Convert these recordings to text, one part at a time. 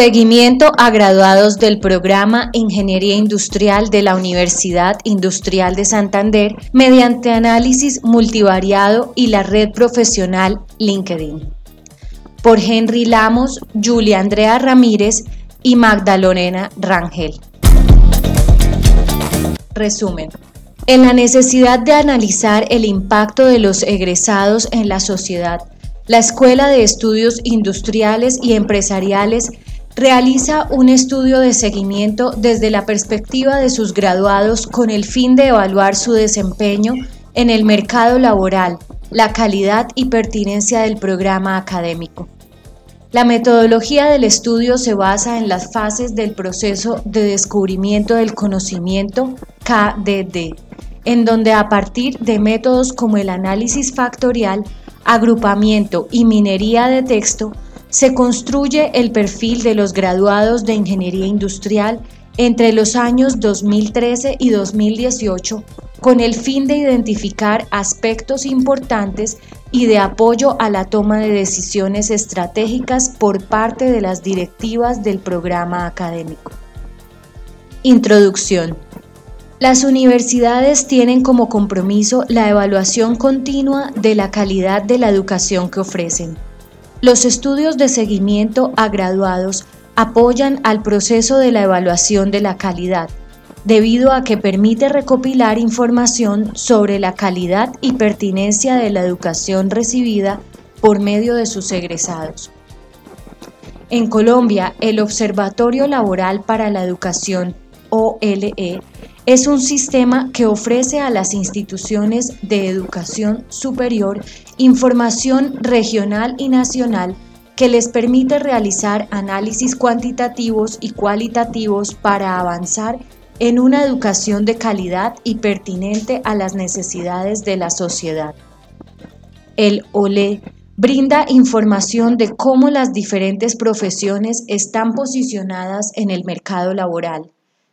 Seguimiento a graduados del programa Ingeniería Industrial de la Universidad Industrial de Santander mediante análisis multivariado y la red profesional LinkedIn. Por Henry Lamos, Julia Andrea Ramírez y Magdalena Rangel. Resumen. En la necesidad de analizar el impacto de los egresados en la sociedad, la Escuela de Estudios Industriales y Empresariales realiza un estudio de seguimiento desde la perspectiva de sus graduados con el fin de evaluar su desempeño en el mercado laboral, la calidad y pertinencia del programa académico. La metodología del estudio se basa en las fases del proceso de descubrimiento del conocimiento KDD, en donde a partir de métodos como el análisis factorial, agrupamiento y minería de texto, se construye el perfil de los graduados de Ingeniería Industrial entre los años 2013 y 2018 con el fin de identificar aspectos importantes y de apoyo a la toma de decisiones estratégicas por parte de las directivas del programa académico. Introducción. Las universidades tienen como compromiso la evaluación continua de la calidad de la educación que ofrecen los estudios de seguimiento a graduados apoyan al proceso de la evaluación de la calidad, debido a que permite recopilar información sobre la calidad y pertinencia de la educación recibida por medio de sus egresados. En Colombia, el Observatorio Laboral para la Educación, OLE, es un sistema que ofrece a las instituciones de educación superior información regional y nacional que les permite realizar análisis cuantitativos y cualitativos para avanzar en una educación de calidad y pertinente a las necesidades de la sociedad. El OLE brinda información de cómo las diferentes profesiones están posicionadas en el mercado laboral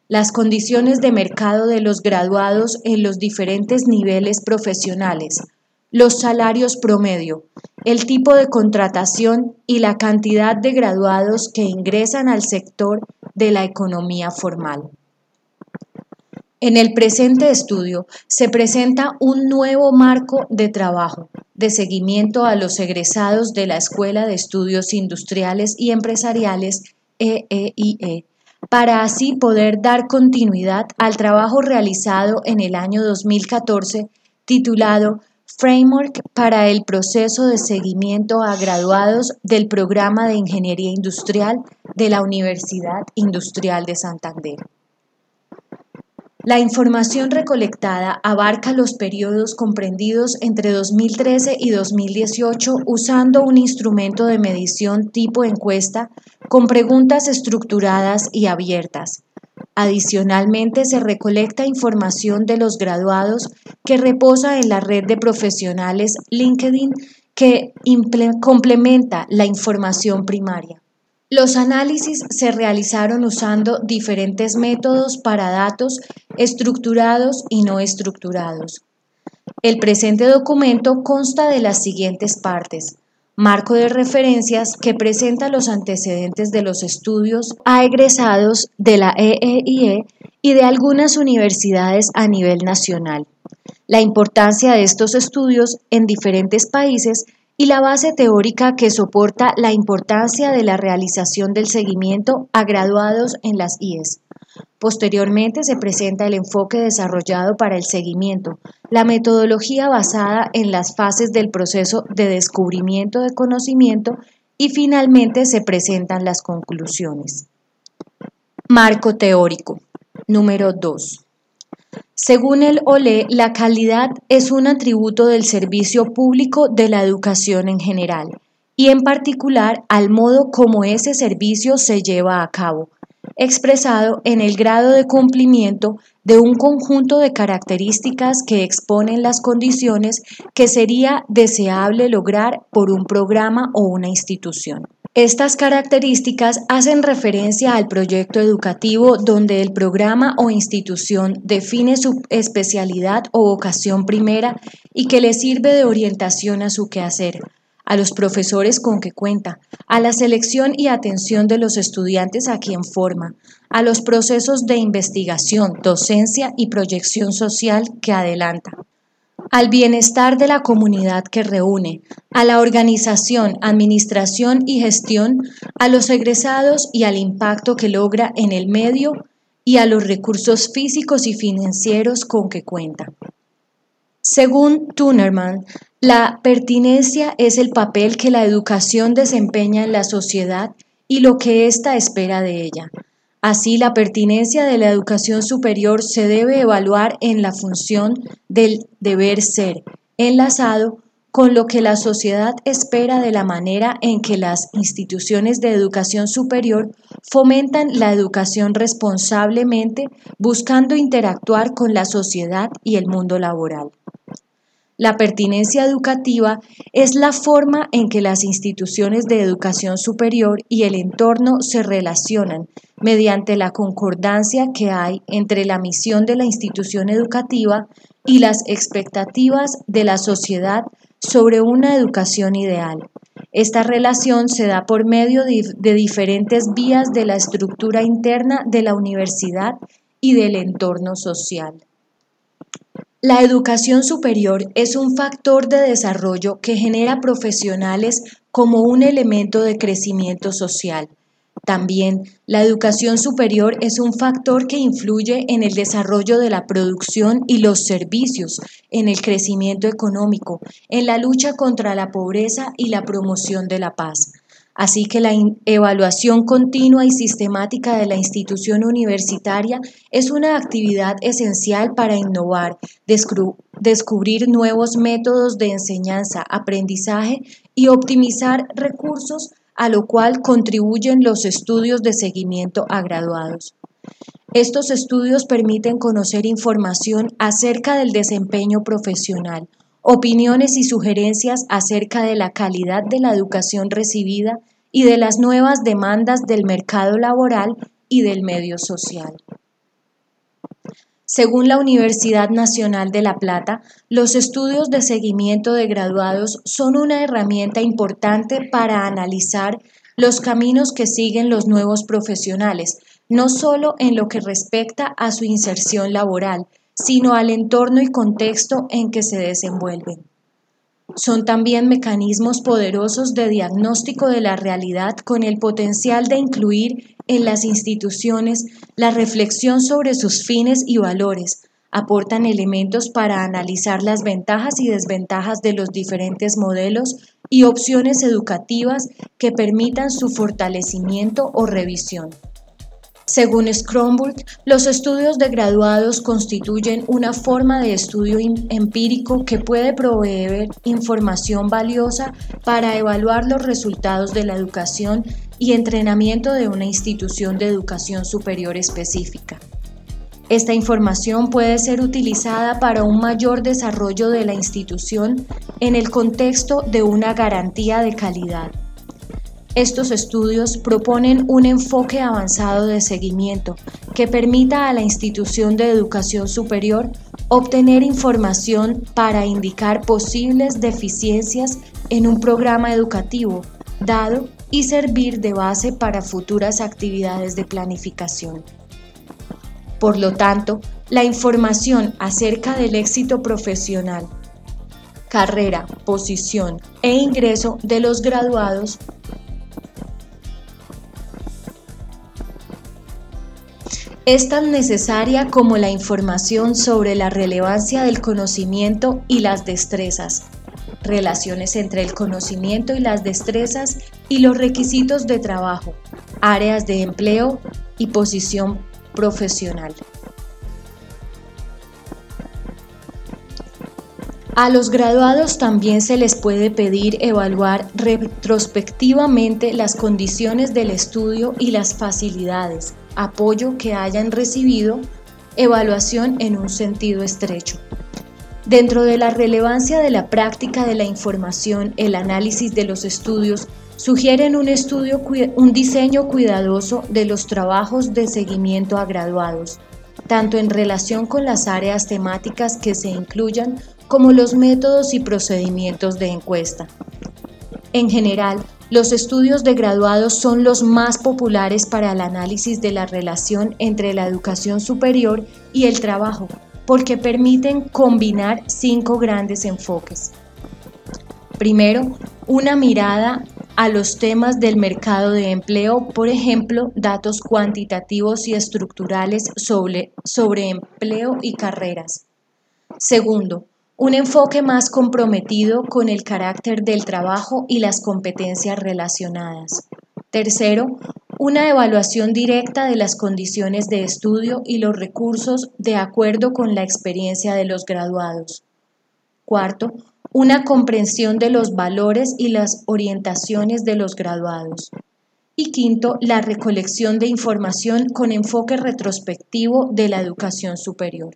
las condiciones de mercado de los graduados en los diferentes niveles profesionales, los salarios promedio, el tipo de contratación y la cantidad de graduados que ingresan al sector de la economía formal. En el presente estudio se presenta un nuevo marco de trabajo de seguimiento a los egresados de la Escuela de Estudios Industriales y Empresariales EEIE para así poder dar continuidad al trabajo realizado en el año 2014 titulado Framework para el proceso de seguimiento a graduados del programa de Ingeniería Industrial de la Universidad Industrial de Santander. La información recolectada abarca los periodos comprendidos entre 2013 y 2018 usando un instrumento de medición tipo encuesta con preguntas estructuradas y abiertas. Adicionalmente, se recolecta información de los graduados que reposa en la red de profesionales LinkedIn que complementa la información primaria. Los análisis se realizaron usando diferentes métodos para datos estructurados y no estructurados. El presente documento consta de las siguientes partes. Marco de referencias que presenta los antecedentes de los estudios a egresados de la EEIE e y de algunas universidades a nivel nacional. La importancia de estos estudios en diferentes países y la base teórica que soporta la importancia de la realización del seguimiento a graduados en las IES. Posteriormente se presenta el enfoque desarrollado para el seguimiento, la metodología basada en las fases del proceso de descubrimiento de conocimiento y finalmente se presentan las conclusiones. Marco teórico. Número 2. Según el OLE, la calidad es un atributo del servicio público de la educación en general y en particular al modo como ese servicio se lleva a cabo, expresado en el grado de cumplimiento de un conjunto de características que exponen las condiciones que sería deseable lograr por un programa o una institución. Estas características hacen referencia al proyecto educativo donde el programa o institución define su especialidad o vocación primera y que le sirve de orientación a su quehacer, a los profesores con que cuenta, a la selección y atención de los estudiantes a quien forma, a los procesos de investigación, docencia y proyección social que adelanta, al bienestar de la comunidad que reúne, a la organización, administración y gestión, a los egresados y al impacto que logra en el medio y a los recursos físicos y financieros con que cuenta. Según Tunerman, la pertinencia es el papel que la educación desempeña en la sociedad y lo que ésta espera de ella. Así, la pertinencia de la educación superior se debe evaluar en la función del deber ser, enlazado con lo que la sociedad espera de la manera en que las instituciones de educación superior fomentan la educación responsablemente, buscando interactuar con la sociedad y el mundo laboral. La pertinencia educativa es la forma en que las instituciones de educación superior y el entorno se relacionan mediante la concordancia que hay entre la misión de la institución educativa y las expectativas de la sociedad sobre una educación ideal. Esta relación se da por medio de diferentes vías de la estructura interna de la universidad y del entorno social. La educación superior es un factor de desarrollo que genera profesionales como un elemento de crecimiento social. También la educación superior es un factor que influye en el desarrollo de la producción y los servicios, en el crecimiento económico, en la lucha contra la pobreza y la promoción de la paz. Así que la evaluación continua y sistemática de la institución universitaria es una actividad esencial para innovar, descubrir nuevos métodos de enseñanza, aprendizaje y optimizar recursos, a lo cual contribuyen los estudios de seguimiento a graduados. Estos estudios permiten conocer información acerca del desempeño profesional, opiniones y sugerencias acerca de la calidad de la educación recibida y de las nuevas demandas del mercado laboral y del medio social. Según la Universidad Nacional de La Plata, los estudios de seguimiento de graduados son una herramienta importante para analizar los caminos que siguen los nuevos profesionales, no solo en lo que respecta a su inserción laboral, sino al entorno y contexto en que se desenvuelven. Son también mecanismos poderosos de diagnóstico de la realidad con el potencial de incluir en las instituciones la reflexión sobre sus fines y valores. Aportan elementos para analizar las ventajas y desventajas de los diferentes modelos y opciones educativas que permitan su fortalecimiento o revisión. Según Scromburg, los estudios de graduados constituyen una forma de estudio empírico que puede proveer información valiosa para evaluar los resultados de la educación y entrenamiento de una institución de educación superior específica. Esta información puede ser utilizada para un mayor desarrollo de la institución en el contexto de una garantía de calidad. Estos estudios proponen un enfoque avanzado de seguimiento que permita a la institución de educación superior obtener información para indicar posibles deficiencias en un programa educativo dado y servir de base para futuras actividades de planificación. Por lo tanto, la información acerca del éxito profesional, carrera, posición e ingreso de los graduados es tan necesaria como la información sobre la relevancia del conocimiento y las destrezas, relaciones entre el conocimiento y las destrezas y los requisitos de trabajo, áreas de empleo y posición profesional. A los graduados también se les puede pedir evaluar retrospectivamente las condiciones del estudio y las facilidades, apoyo que hayan recibido, evaluación en un sentido estrecho. Dentro de la relevancia de la práctica de la información, el análisis de los estudios sugieren un, estudio, un diseño cuidadoso de los trabajos de seguimiento a graduados, tanto en relación con las áreas temáticas que se incluyan como los métodos y procedimientos de encuesta. En general, los estudios de graduados son los más populares para el análisis de la relación entre la educación superior y el trabajo, porque permiten combinar cinco grandes enfoques. Primero, una mirada a los temas del mercado de empleo, por ejemplo, datos cuantitativos y estructurales sobre, sobre empleo y carreras. Segundo, un enfoque más comprometido con el carácter del trabajo y las competencias relacionadas. Tercero, una evaluación directa de las condiciones de estudio y los recursos de acuerdo con la experiencia de los graduados. Cuarto, una comprensión de los valores y las orientaciones de los graduados. Y quinto, la recolección de información con enfoque retrospectivo de la educación superior.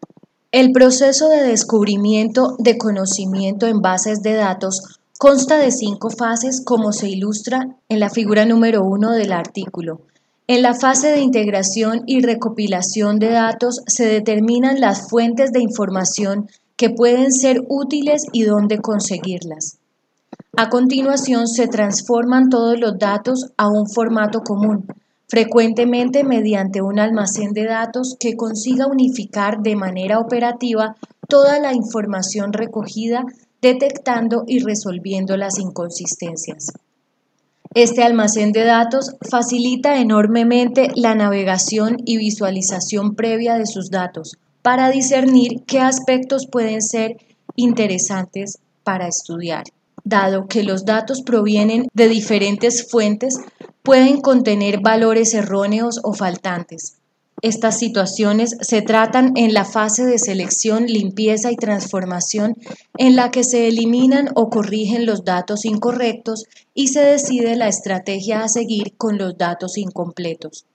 El proceso de descubrimiento de conocimiento en bases de datos consta de cinco fases como se ilustra en la figura número uno del artículo. En la fase de integración y recopilación de datos se determinan las fuentes de información que pueden ser útiles y dónde conseguirlas. A continuación se transforman todos los datos a un formato común, frecuentemente mediante un almacén de datos que consiga unificar de manera operativa toda la información recogida, detectando y resolviendo las inconsistencias. Este almacén de datos facilita enormemente la navegación y visualización previa de sus datos para discernir qué aspectos pueden ser interesantes para estudiar. Dado que los datos provienen de diferentes fuentes, pueden contener valores erróneos o faltantes. Estas situaciones se tratan en la fase de selección, limpieza y transformación en la que se eliminan o corrigen los datos incorrectos y se decide la estrategia a seguir con los datos incompletos.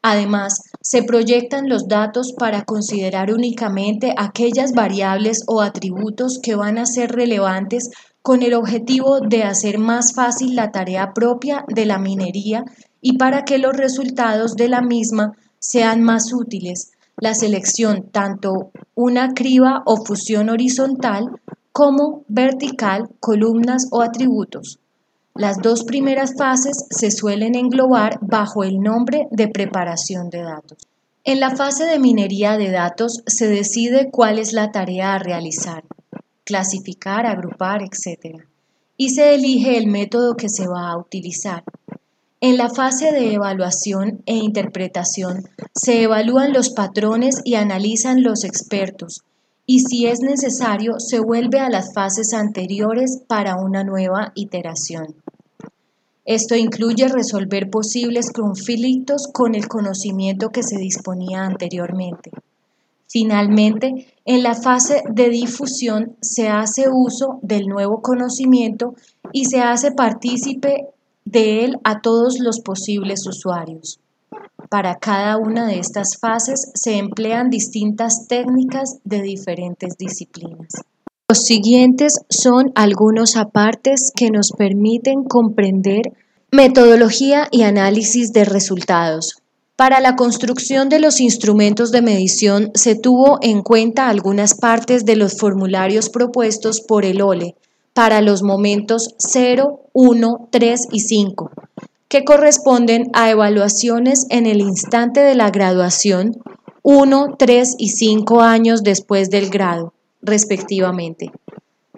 Además, se proyectan los datos para considerar únicamente aquellas variables o atributos que van a ser relevantes con el objetivo de hacer más fácil la tarea propia de la minería y para que los resultados de la misma sean más útiles, la selección tanto una criba o fusión horizontal como vertical, columnas o atributos. Las dos primeras fases se suelen englobar bajo el nombre de preparación de datos. En la fase de minería de datos se decide cuál es la tarea a realizar clasificar, agrupar, etc. Y se elige el método que se va a utilizar. En la fase de evaluación e interpretación se evalúan los patrones y analizan los expertos, y si es necesario se vuelve a las fases anteriores para una nueva iteración. Esto incluye resolver posibles conflictos con el conocimiento que se disponía anteriormente. Finalmente, en la fase de difusión se hace uso del nuevo conocimiento y se hace partícipe de él a todos los posibles usuarios. Para cada una de estas fases se emplean distintas técnicas de diferentes disciplinas. Los siguientes son algunos apartes que nos permiten comprender metodología y análisis de resultados, para la construcción de los instrumentos de medición se tuvo en cuenta algunas partes de los formularios propuestos por el OLE para los momentos 0, 1, 3 y 5, que corresponden a evaluaciones en el instante de la graduación 1, 3 y 5 años después del grado, respectivamente.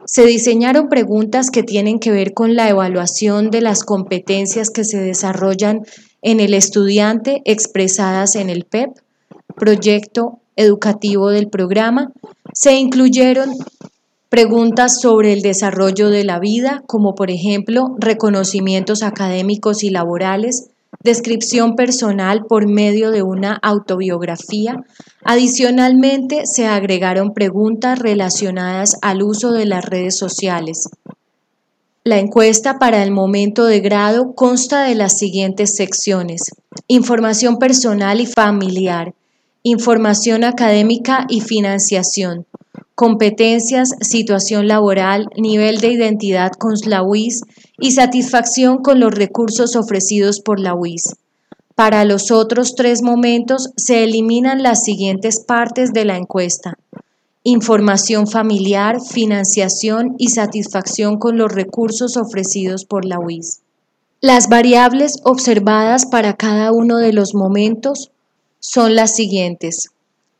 Se diseñaron preguntas que tienen que ver con la evaluación de las competencias que se desarrollan en el estudiante expresadas en el PEP, proyecto educativo del programa. Se incluyeron preguntas sobre el desarrollo de la vida, como por ejemplo reconocimientos académicos y laborales, descripción personal por medio de una autobiografía. Adicionalmente, se agregaron preguntas relacionadas al uso de las redes sociales, la encuesta para el momento de grado consta de las siguientes secciones. Información personal y familiar, información académica y financiación, competencias, situación laboral, nivel de identidad con la UIS y satisfacción con los recursos ofrecidos por la UIS. Para los otros tres momentos se eliminan las siguientes partes de la encuesta. Información familiar, financiación y satisfacción con los recursos ofrecidos por la UIS. Las variables observadas para cada uno de los momentos son las siguientes.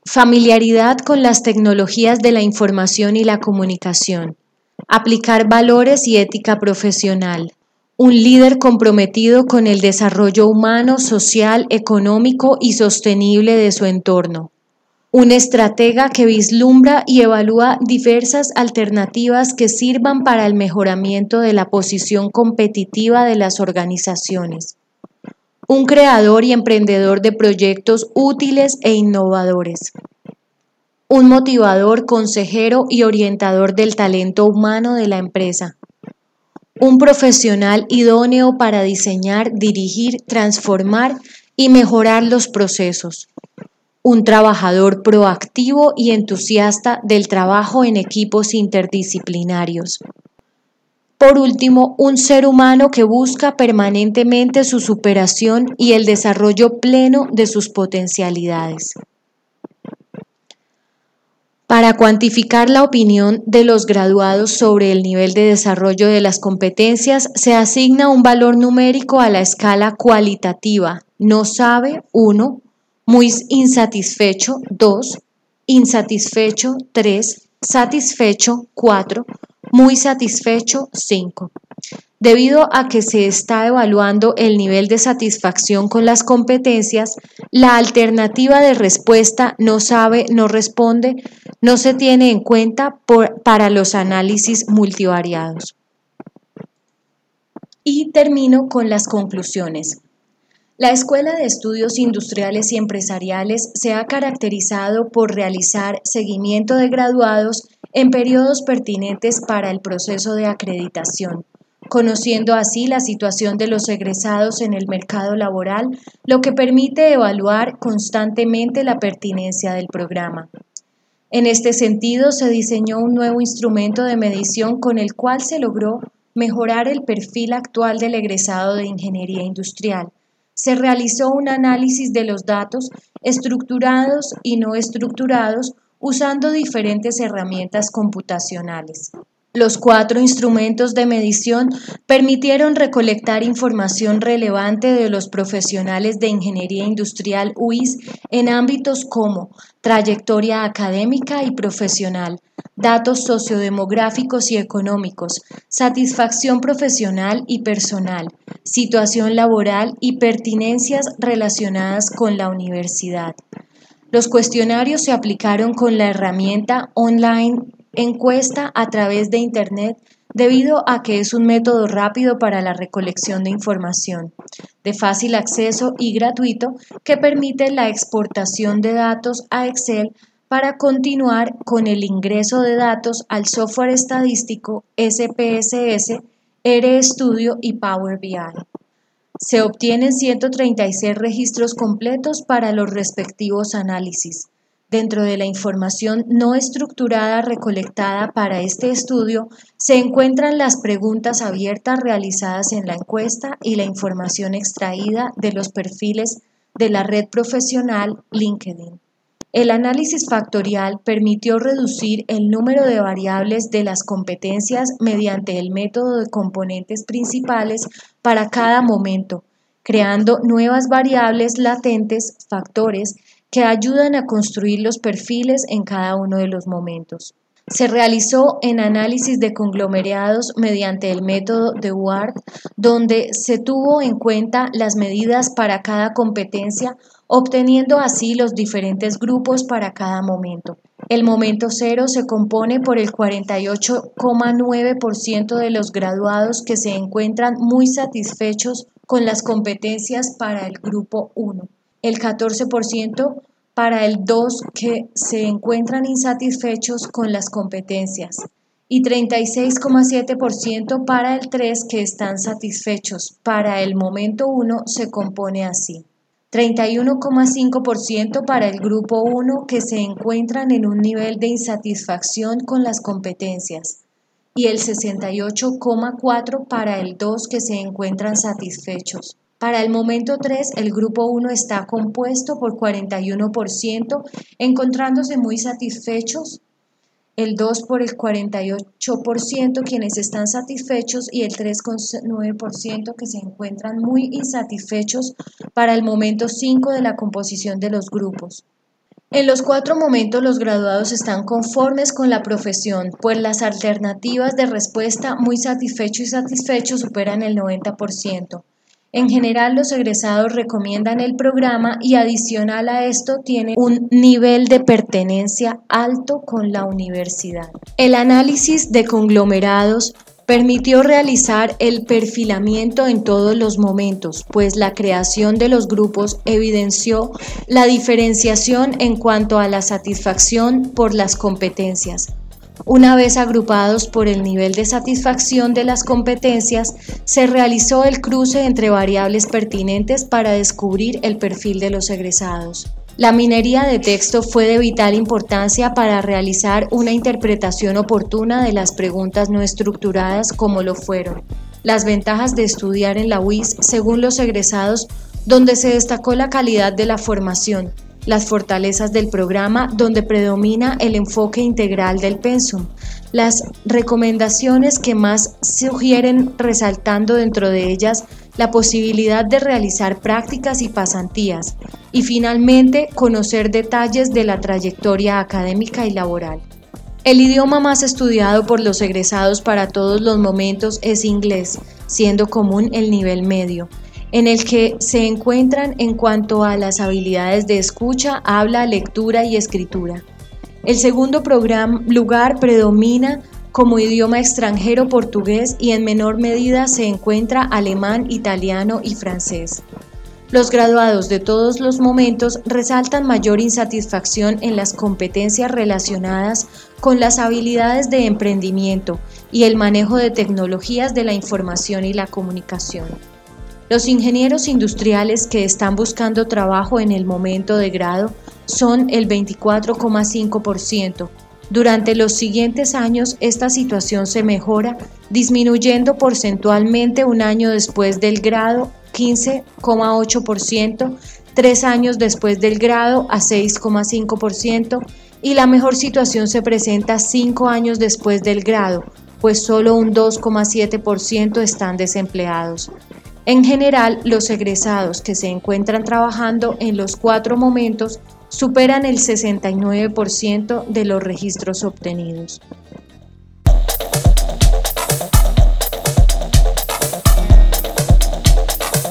Familiaridad con las tecnologías de la información y la comunicación. Aplicar valores y ética profesional. Un líder comprometido con el desarrollo humano, social, económico y sostenible de su entorno un estratega que vislumbra y evalúa diversas alternativas que sirvan para el mejoramiento de la posición competitiva de las organizaciones. Un creador y emprendedor de proyectos útiles e innovadores. Un motivador, consejero y orientador del talento humano de la empresa. Un profesional idóneo para diseñar, dirigir, transformar y mejorar los procesos un trabajador proactivo y entusiasta del trabajo en equipos interdisciplinarios. Por último, un ser humano que busca permanentemente su superación y el desarrollo pleno de sus potencialidades. Para cuantificar la opinión de los graduados sobre el nivel de desarrollo de las competencias, se asigna un valor numérico a la escala cualitativa. No sabe 1, muy insatisfecho 2, insatisfecho 3, satisfecho 4, muy satisfecho 5. Debido a que se está evaluando el nivel de satisfacción con las competencias, la alternativa de respuesta no sabe, no responde, no se tiene en cuenta para los análisis multivariados. Y termino con las conclusiones. La Escuela de Estudios Industriales y Empresariales se ha caracterizado por realizar seguimiento de graduados en periodos pertinentes para el proceso de acreditación, conociendo así la situación de los egresados en el mercado laboral, lo que permite evaluar constantemente la pertinencia del programa. En este sentido, se diseñó un nuevo instrumento de medición con el cual se logró mejorar el perfil actual del egresado de ingeniería industrial se realizó un análisis de los datos estructurados y no estructurados usando diferentes herramientas computacionales. Los cuatro instrumentos de medición permitieron recolectar información relevante de los profesionales de ingeniería industrial UIS en ámbitos como trayectoria académica y profesional, datos sociodemográficos y económicos, satisfacción profesional y personal, situación laboral y pertinencias relacionadas con la universidad. Los cuestionarios se aplicaron con la herramienta online encuesta a través de Internet debido a que es un método rápido para la recolección de información, de fácil acceso y gratuito que permite la exportación de datos a Excel para continuar con el ingreso de datos al software estadístico SPSS, RStudio y Power BI. Se obtienen 136 registros completos para los respectivos análisis. Dentro de la información no estructurada recolectada para este estudio se encuentran las preguntas abiertas realizadas en la encuesta y la información extraída de los perfiles de la red profesional LinkedIn. El análisis factorial permitió reducir el número de variables de las competencias mediante el método de componentes principales para cada momento, creando nuevas variables latentes, factores, que ayudan a construir los perfiles en cada uno de los momentos. Se realizó en análisis de conglomerados mediante el método de Ward, donde se tuvo en cuenta las medidas para cada competencia, obteniendo así los diferentes grupos para cada momento. El momento cero se compone por el 48,9% de los graduados que se encuentran muy satisfechos con las competencias para el grupo 1 el 14% para el 2 que se encuentran insatisfechos con las competencias y 36,7% para el 3 que están satisfechos. Para el momento 1 se compone así. 31,5% para el grupo 1 que se encuentran en un nivel de insatisfacción con las competencias y el 68,4% para el 2 que se encuentran satisfechos. Para el momento 3, el grupo 1 está compuesto por 41%, encontrándose muy satisfechos el 2 por el 48% quienes están satisfechos y el 3,9% que se encuentran muy insatisfechos para el momento 5 de la composición de los grupos. En los cuatro momentos los graduados están conformes con la profesión, pues las alternativas de respuesta muy satisfecho y satisfecho superan el 90%. En general, los egresados recomiendan el programa y adicional a esto tienen un nivel de pertenencia alto con la universidad. El análisis de conglomerados permitió realizar el perfilamiento en todos los momentos, pues la creación de los grupos evidenció la diferenciación en cuanto a la satisfacción por las competencias, una vez agrupados por el nivel de satisfacción de las competencias, se realizó el cruce entre variables pertinentes para descubrir el perfil de los egresados. La minería de texto fue de vital importancia para realizar una interpretación oportuna de las preguntas no estructuradas como lo fueron. Las ventajas de estudiar en la UIS según los egresados, donde se destacó la calidad de la formación, las fortalezas del programa donde predomina el enfoque integral del pensum, las recomendaciones que más sugieren resaltando dentro de ellas la posibilidad de realizar prácticas y pasantías. Y finalmente conocer detalles de la trayectoria académica y laboral. El idioma más estudiado por los egresados para todos los momentos es inglés, siendo común el nivel medio en el que se encuentran en cuanto a las habilidades de escucha, habla, lectura y escritura. El segundo lugar predomina como idioma extranjero portugués y en menor medida se encuentra alemán, italiano y francés. Los graduados de todos los momentos resaltan mayor insatisfacción en las competencias relacionadas con las habilidades de emprendimiento y el manejo de tecnologías de la información y la comunicación. Los ingenieros industriales que están buscando trabajo en el momento de grado son el 24,5%. Durante los siguientes años esta situación se mejora, disminuyendo porcentualmente un año después del grado 15,8%, tres años después del grado a 6,5% y la mejor situación se presenta cinco años después del grado, pues solo un 2,7% están desempleados. En general, los egresados que se encuentran trabajando en los cuatro momentos superan el 69% de los registros obtenidos.